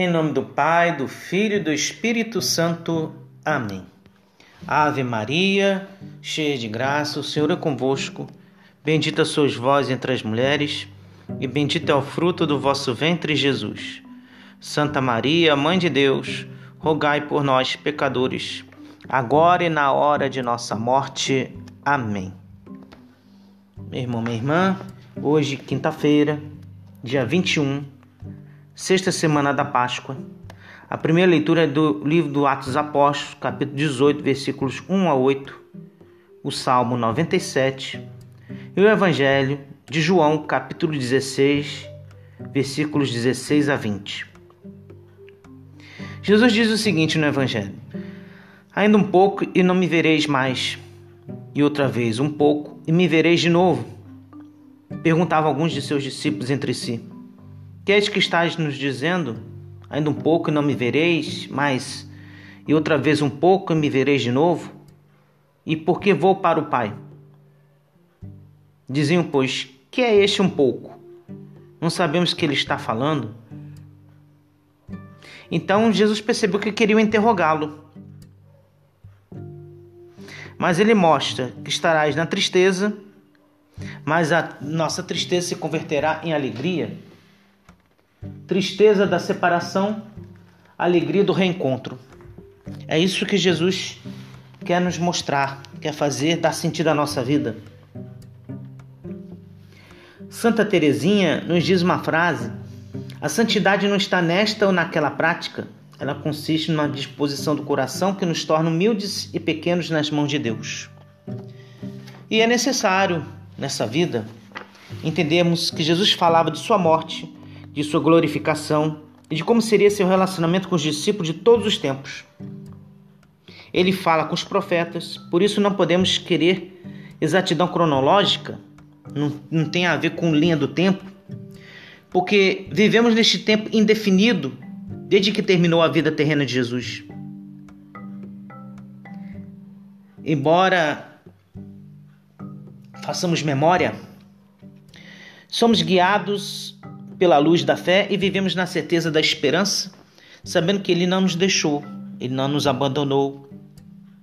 Em nome do Pai, do Filho e do Espírito Santo. Amém. Ave Maria, cheia de graça, o Senhor é convosco. Bendita sois vós entre as mulheres, e bendito é o fruto do vosso ventre, Jesus. Santa Maria, Mãe de Deus, rogai por nós, pecadores, agora e na hora de nossa morte. Amém. Meu irmão, minha irmã, hoje, quinta-feira, dia 21 sexta semana da Páscoa. A primeira leitura é do livro do Atos dos Apóstolos, capítulo 18, versículos 1 a 8, o Salmo 97 e o Evangelho de João, capítulo 16, versículos 16 a 20. Jesus diz o seguinte no Evangelho: Ainda um pouco e não me vereis mais, e outra vez um pouco e me vereis de novo. Perguntavam alguns de seus discípulos entre si. Que és que estás nos dizendo? Ainda um pouco e não me vereis, mas e outra vez um pouco e me vereis de novo? E por que vou para o Pai? Diziam, pois, que é este um pouco? Não sabemos que ele está falando? Então Jesus percebeu que queriam interrogá-lo. Mas ele mostra que estarás na tristeza, mas a nossa tristeza se converterá em alegria tristeza da separação, alegria do reencontro. É isso que Jesus quer nos mostrar, quer fazer, dar sentido à nossa vida. Santa Teresinha nos diz uma frase: a santidade não está nesta ou naquela prática, ela consiste numa disposição do coração que nos torna humildes e pequenos nas mãos de Deus. E é necessário, nessa vida, entendermos que Jesus falava de sua morte de sua glorificação e de como seria seu relacionamento com os discípulos de todos os tempos. Ele fala com os profetas, por isso não podemos querer exatidão cronológica, não, não tem a ver com linha do tempo, porque vivemos neste tempo indefinido desde que terminou a vida terrena de Jesus. Embora façamos memória, somos guiados pela luz da fé e vivemos na certeza da esperança, sabendo que Ele não nos deixou, Ele não nos abandonou,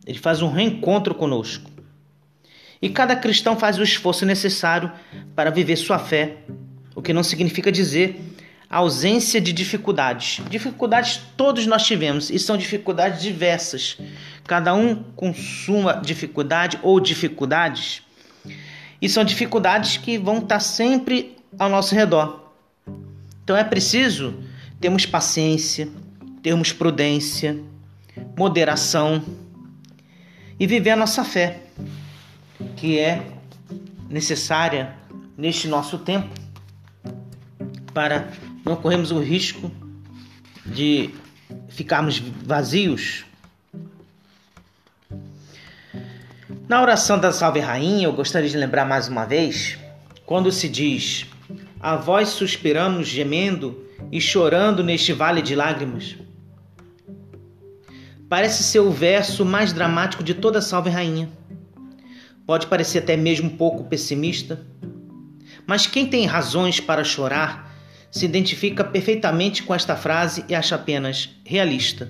Ele faz um reencontro conosco. E cada cristão faz o esforço necessário para viver sua fé, o que não significa dizer ausência de dificuldades. Dificuldades todos nós tivemos e são dificuldades diversas, cada um com sua dificuldade ou dificuldades. E são dificuldades que vão estar sempre ao nosso redor. Então é preciso termos paciência, termos prudência, moderação e viver a nossa fé, que é necessária neste nosso tempo para não corrermos o risco de ficarmos vazios. Na oração da Salve Rainha, eu gostaria de lembrar mais uma vez, quando se diz a vós suspiramos gemendo e chorando neste vale de lágrimas. Parece ser o verso mais dramático de toda a Salve Rainha. Pode parecer até mesmo um pouco pessimista, mas quem tem razões para chorar se identifica perfeitamente com esta frase e acha apenas realista.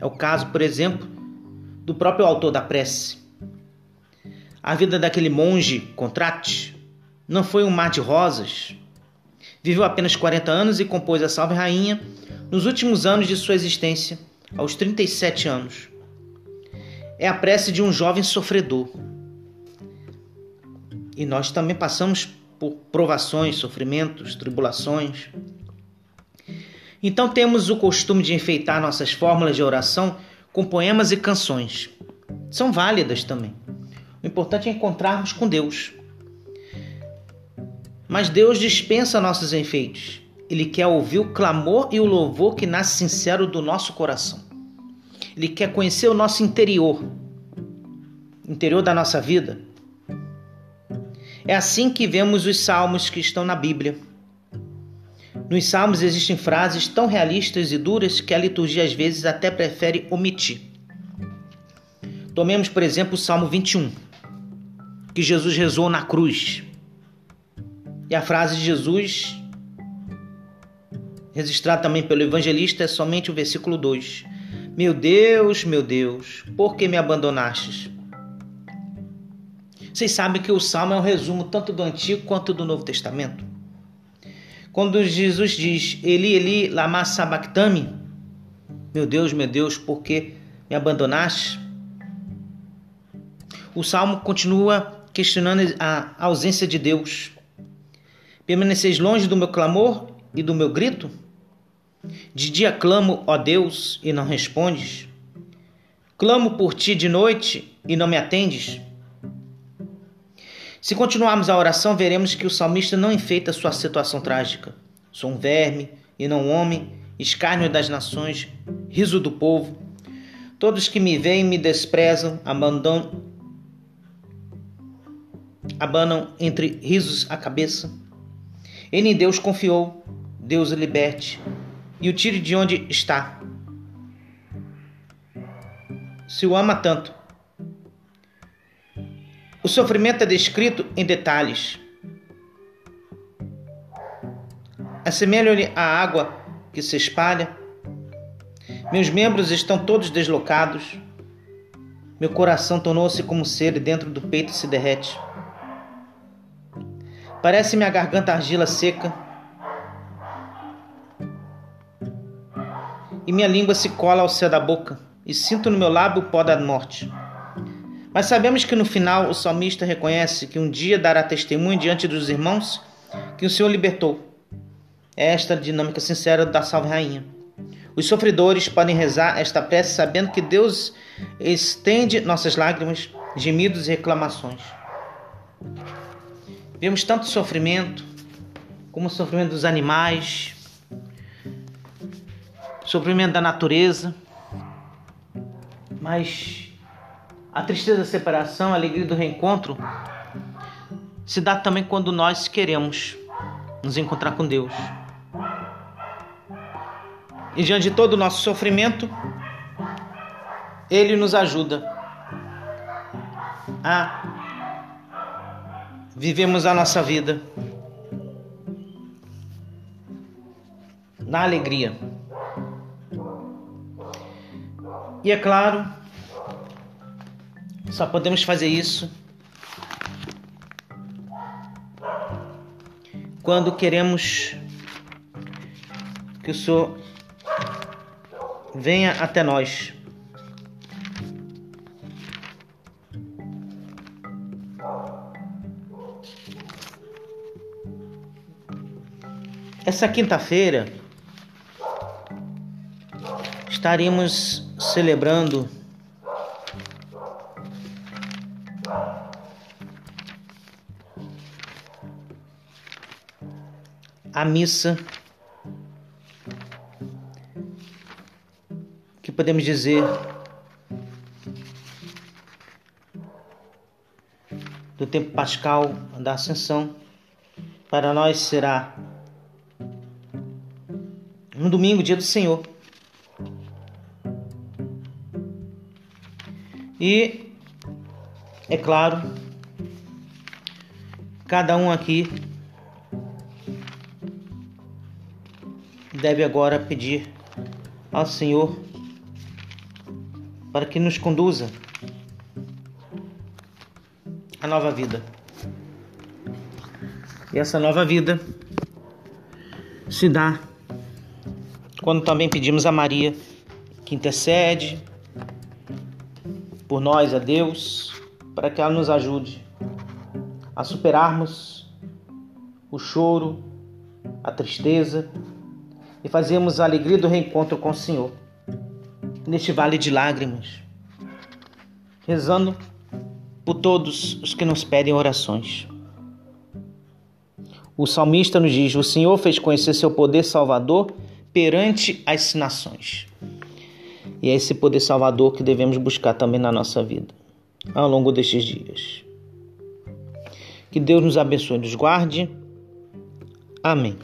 É o caso, por exemplo, do próprio autor da prece. A vida daquele monge, Contrate, não foi um mar de rosas, Viveu apenas 40 anos e compôs a Salve Rainha nos últimos anos de sua existência, aos 37 anos. É a prece de um jovem sofredor. E nós também passamos por provações, sofrimentos, tribulações. Então temos o costume de enfeitar nossas fórmulas de oração com poemas e canções. São válidas também. O importante é encontrarmos com Deus. Mas Deus dispensa nossos enfeites. Ele quer ouvir o clamor e o louvor que nasce sincero do nosso coração. Ele quer conhecer o nosso interior, interior da nossa vida. É assim que vemos os salmos que estão na Bíblia. Nos salmos existem frases tão realistas e duras que a liturgia às vezes até prefere omitir. Tomemos, por exemplo, o Salmo 21, que Jesus rezou na cruz. E a frase de Jesus registrado também pelo evangelista, é somente o versículo 2. Meu Deus, meu Deus, por que me abandonastes? Vocês sabem que o salmo é um resumo tanto do Antigo quanto do Novo Testamento. Quando Jesus diz Eli, Eli, lama sabachthani, meu Deus, meu Deus, por que me abandonaste? O salmo continua questionando a ausência de Deus. Permaneceis longe do meu clamor e do meu grito? De dia clamo, ó Deus, e não respondes. Clamo por ti de noite e não me atendes. Se continuarmos a oração, veremos que o salmista não enfeita sua situação trágica. Sou um verme e não um homem, escárnio das nações, riso do povo. Todos que me veem me desprezam, abandonam, abanam entre risos a cabeça. Ele em Deus confiou, Deus o liberte e o tire de onde está. Se o ama tanto, o sofrimento é descrito em detalhes. Assemelho-lhe à água que se espalha. Meus membros estão todos deslocados. Meu coração tornou-se como cera dentro do peito se derrete. Parece minha garganta argila seca. E minha língua se cola ao céu da boca, e sinto no meu lábio o pó da morte. Mas sabemos que no final o salmista reconhece que um dia dará testemunho diante dos irmãos que o Senhor libertou. É esta dinâmica sincera da Salve Rainha. Os sofredores podem rezar esta prece sabendo que Deus estende nossas lágrimas, gemidos e reclamações. Vemos tanto sofrimento, como o sofrimento dos animais, sofrimento da natureza, mas a tristeza da separação, a alegria do reencontro se dá também quando nós queremos nos encontrar com Deus. E diante de todo o nosso sofrimento, Ele nos ajuda a vivemos a nossa vida na alegria. E é claro, só podemos fazer isso quando queremos que o Senhor venha até nós. Essa quinta-feira estaremos celebrando a missa, que podemos dizer do tempo pascal da Ascensão, para nós será no domingo, dia do Senhor. E é claro, cada um aqui deve agora pedir ao Senhor para que nos conduza a nova vida. E essa nova vida se dá quando também pedimos a Maria que intercede por nós a Deus, para que ela nos ajude a superarmos o choro, a tristeza e fazemos a alegria do reencontro com o Senhor neste vale de lágrimas, rezando por todos os que nos pedem orações. O salmista nos diz: O Senhor fez conhecer seu poder salvador perante as nações. E é esse poder salvador que devemos buscar também na nossa vida, ao longo destes dias. Que Deus nos abençoe e nos guarde. Amém.